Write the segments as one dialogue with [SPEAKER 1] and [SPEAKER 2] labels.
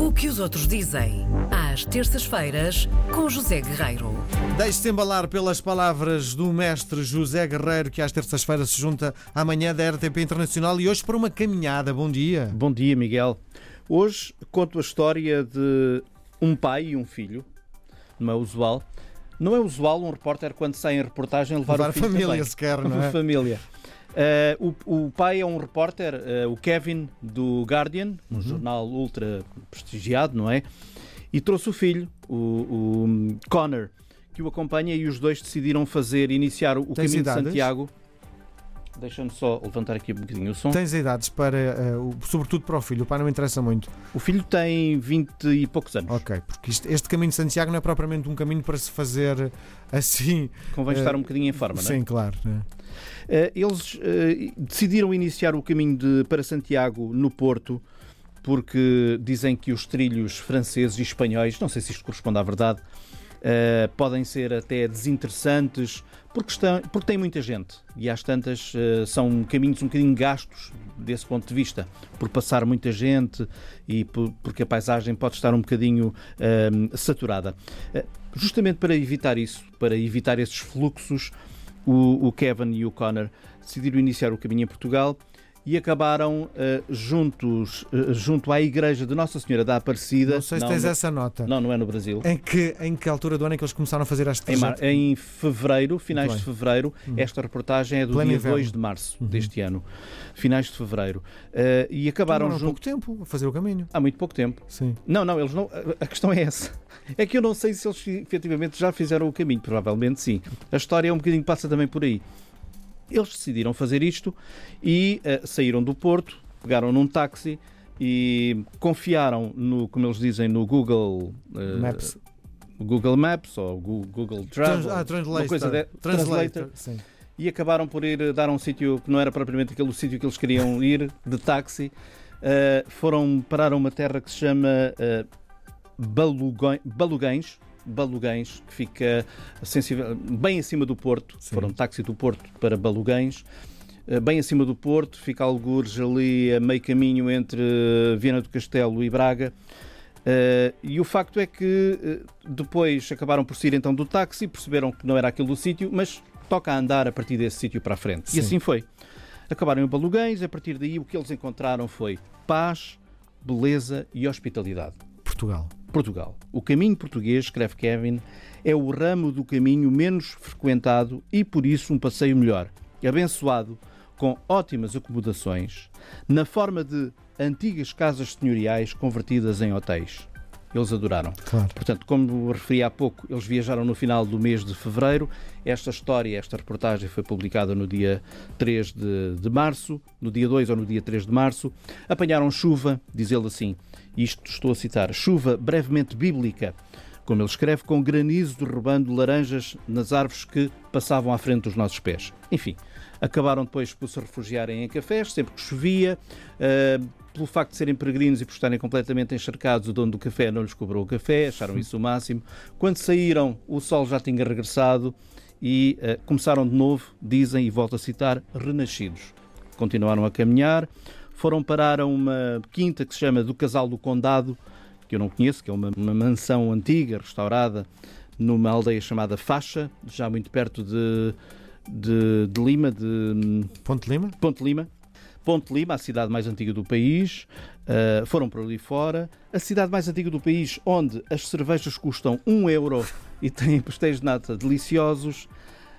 [SPEAKER 1] O que os outros dizem, às terças-feiras, com José Guerreiro.
[SPEAKER 2] Deixe-se embalar pelas palavras do mestre José Guerreiro, que às terças-feiras se junta amanhã da RTP Internacional e hoje para uma caminhada. Bom dia.
[SPEAKER 3] Bom dia, Miguel. Hoje conto a história de um pai e um filho. Não é usual. Não é usual um repórter, quando sai em reportagem, levar,
[SPEAKER 2] Levar
[SPEAKER 3] o
[SPEAKER 2] a
[SPEAKER 3] filho
[SPEAKER 2] família
[SPEAKER 3] também.
[SPEAKER 2] sequer, não é?
[SPEAKER 3] família. Uh, o, o pai é um repórter, uh, o Kevin, do Guardian, um
[SPEAKER 2] Uhum.
[SPEAKER 3] jornal ultra prestigiado, não é? E trouxe o filho, o, o Connor, que o acompanha e os dois decidiram fazer, iniciar o
[SPEAKER 2] Tens
[SPEAKER 3] caminho
[SPEAKER 2] idades?
[SPEAKER 3] de Santiago. Deixa-me só levantar aqui um bocadinho o som.
[SPEAKER 2] Tens idades para, eh, o- sobretudo para o filho, o pai não me interessa muito.
[SPEAKER 3] O filho tem 20 e poucos anos.
[SPEAKER 2] Ok, porque isto- este caminho de Santiago não é propriamente um caminho para se fazer assim.
[SPEAKER 3] Convém
[SPEAKER 2] Eh,
[SPEAKER 3] estar um bocadinho em forma, não é?
[SPEAKER 2] Sim, claro. né?
[SPEAKER 3] Eh, Eles eh, decidiram iniciar o caminho de- para Santiago no Porto porque dizem que os trilhos franceses e espanhóis, não sei se isto corresponde à verdade, eh, podem ser até desinteressantes porque, estão, porque tem muita gente. E às tantas eh, são caminhos um bocadinho gastos desse ponto de vista, por passar muita gente e por- porque a paisagem pode estar um bocadinho eh, saturada. Justamente para evitar isso, para evitar esses fluxos, o, o Kevin e o Connor decidiram iniciar o caminho em Portugal e acabaram eh, juntos, eh, junto à igreja de Nossa Senhora da Aparecida.
[SPEAKER 2] Não sei se
[SPEAKER 3] não,
[SPEAKER 2] tens
[SPEAKER 3] no-
[SPEAKER 2] essa nota.
[SPEAKER 3] não, não é no Brasil.
[SPEAKER 2] Em, que, em que altura do ano é que eles começaram a fazer este
[SPEAKER 3] Em, mar-
[SPEAKER 2] trajeto?
[SPEAKER 3] em fevereiro, finais de fevereiro, esta reportagem é do
[SPEAKER 2] Pleno
[SPEAKER 3] dia
[SPEAKER 2] inverno.
[SPEAKER 3] 2 de março deste ano, finais de fevereiro. Eh, e acabaram
[SPEAKER 2] Demoraram
[SPEAKER 3] junto
[SPEAKER 2] pouco tempo a fazer o caminho.
[SPEAKER 3] há muito pouco tempo.
[SPEAKER 2] Sim.
[SPEAKER 3] Não, não, eles não. a- A questão é essa. É que eu não sei se eles efetivamente já fizeram o caminho. Provavelmente sim. A história é um bocadinho passa também por aí. Eles decidiram fazer isto e eh, saíram do Porto, pegaram num táxi e confiaram no, como eles dizem, no Google eh,
[SPEAKER 2] Maps.
[SPEAKER 3] Google Maps ou Google
[SPEAKER 2] Trans,
[SPEAKER 3] Travel,
[SPEAKER 2] ah,
[SPEAKER 3] uma
[SPEAKER 2] translator.
[SPEAKER 3] coisa de-
[SPEAKER 2] translator. Sim.
[SPEAKER 3] e acabaram por ir dar a um sítio que não era propriamente aquele sítio que eles queriam ir, de táxi. Uh, foram parar a uma terra que se chama uh, Balugões, Balugães, Balugães, que fica sensível, bem acima do Porto.
[SPEAKER 2] Sim.
[SPEAKER 3] Foram táxi do Porto para Balugães. Uh, Bem acima do Porto, fica algures ali a meio caminho entre Viana do Castelo e Braga. Uh, e o facto é que uh, depois acabaram por sair então do táxi, perceberam que não era aquele o sítio, mas toca a andar a partir desse sítio para a frente.
[SPEAKER 2] Sim.
[SPEAKER 3] E assim foi. Acabaram em Balugães, a partir daí o que eles encontraram foi paz, beleza e hospitalidade.
[SPEAKER 2] Portugal.
[SPEAKER 3] Portugal. O caminho português, escreve Kevin, é o ramo do caminho menos frequentado e por isso um passeio melhor, abençoado, com ótimas acomodações, na forma de antigas casas senhoriais convertidas em hotéis. Eles adoraram.
[SPEAKER 2] Claro.
[SPEAKER 3] Portanto, como referi há pouco, eles viajaram no final do mês de fevereiro. Esta história, esta reportagem foi publicada no dia 3 de, de março, no dia 2 ou no dia 3 de março. Apanharam chuva, diz ele assim, isto estou a citar, chuva brevemente bíblica, como ele escreve, com granizo derrubando laranjas nas árvores que passavam à frente dos nossos pés. Enfim, acabaram depois por se refugiarem em cafés, sempre que chovia. ah, pelo facto de serem peregrinos e por estarem completamente encharcados, o dono do café não lhes cobrou o café, acharam isso o máximo. Quando saíram, o sol já tinha regressado e eh, começaram de novo, dizem, e volto a citar, renascidos. Continuaram a caminhar, foram parar a uma quinta que se chama do Casal do Condado, que eu não conheço, que é uma, uma mansão antiga, restaurada, numa aldeia chamada Faixa, já muito perto de, de, de Lima, de hum,
[SPEAKER 2] Ponte Lima?
[SPEAKER 3] Ponte Lima. Ponte Lima, a cidade mais antiga do país, uh, foram por ali fora. A cidade mais antiga do país, onde as cervejas custam 1 euro e têm pastéis de nata deliciosos.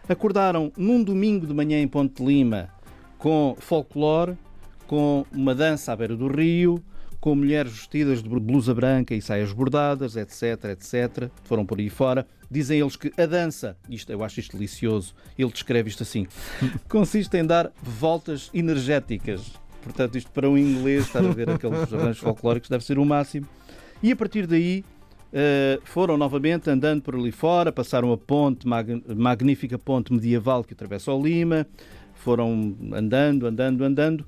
[SPEAKER 3] Acordaram num domingo de manhã em Ponte Lima com folclore, com uma dança à beira do rio, com mulheres vestidas de blusa branca e saias bordadas, etc, etc. Foram por aí fora. Dizem eles que a dança, isto eu acho isto delicioso, ele descreve isto assim, consiste em dar voltas energéticas. Portanto, isto para um inglês, estar a ver aqueles arranjos folclóricos, deve ser o máximo. E a partir daí eh, foram novamente andando por ali fora, passaram a ponte, mag- magnífica ponte medieval que atravessa o Lima, foram andando, andando, andando,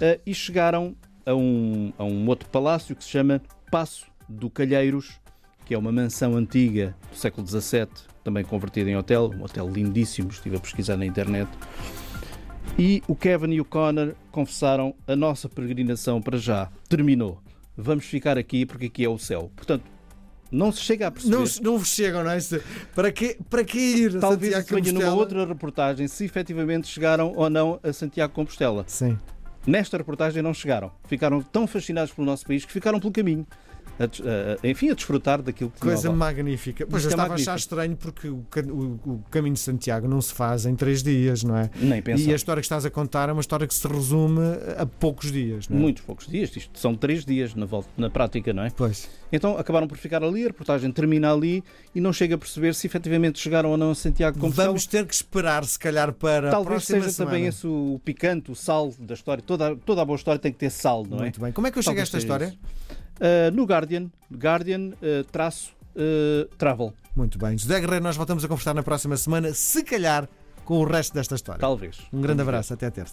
[SPEAKER 3] eh, e chegaram a um, a um outro palácio que se chama Passo do Calheiros, que é uma mansão antiga do século XVII, também convertida em hotel, um hotel lindíssimo, estive a pesquisar na internet. E o Kevin e o Connor confessaram a nossa peregrinação para já terminou. vamos ficar aqui porque aqui é o céu. Portanto, não se chega a perceber.
[SPEAKER 2] Não, não vos chegam, não é? Para que, para que ir a
[SPEAKER 3] Talvez
[SPEAKER 2] Santiago
[SPEAKER 3] se venha numa
[SPEAKER 2] Compostela?
[SPEAKER 3] outra reportagem se efetivamente chegaram ou não a Santiago de Compostela.
[SPEAKER 2] Sim.
[SPEAKER 3] Nesta reportagem não chegaram. Ficaram tão fascinados pelo nosso país que ficaram pelo caminho. A a- a- enfim, a desfrutar daquilo que tinha
[SPEAKER 2] Coisa
[SPEAKER 3] lado.
[SPEAKER 2] magnífica. Pois eu
[SPEAKER 3] é
[SPEAKER 2] estava a achar
[SPEAKER 3] magnífico.
[SPEAKER 2] estranho porque o, o- o caminho de Santiago não se faz em três dias, não é?
[SPEAKER 3] Nem pensar.
[SPEAKER 2] E a história que estás a contar é uma história que se resume a poucos dias, não é?
[SPEAKER 3] Muitos poucos dias. Isto são três dias na, volta, na prática, não é?
[SPEAKER 2] Pois.
[SPEAKER 3] Então acabaram por ficar ali, a reportagem termina ali e não chega a perceber se efetivamente chegaram ou não a Santiago de Compostela.
[SPEAKER 2] Vamos ter que esperar, se calhar, para a
[SPEAKER 3] Talvez
[SPEAKER 2] próxima
[SPEAKER 3] seja
[SPEAKER 2] semana.
[SPEAKER 3] também esse o picante, o sal da história. Toda, toda a boa história tem que ter sal, não é?
[SPEAKER 2] Muito bem. Como é que eu chego a
[SPEAKER 3] Talvez
[SPEAKER 2] esta história?
[SPEAKER 3] isso. Uh, no Guardian, Guardian uh, traço uh, Travel,
[SPEAKER 2] Muito bem. José Guerreiro, nós voltamos a conversar na próxima semana, se calhar com o resto desta história.
[SPEAKER 3] talvez.
[SPEAKER 2] Um grande abraço, até terça.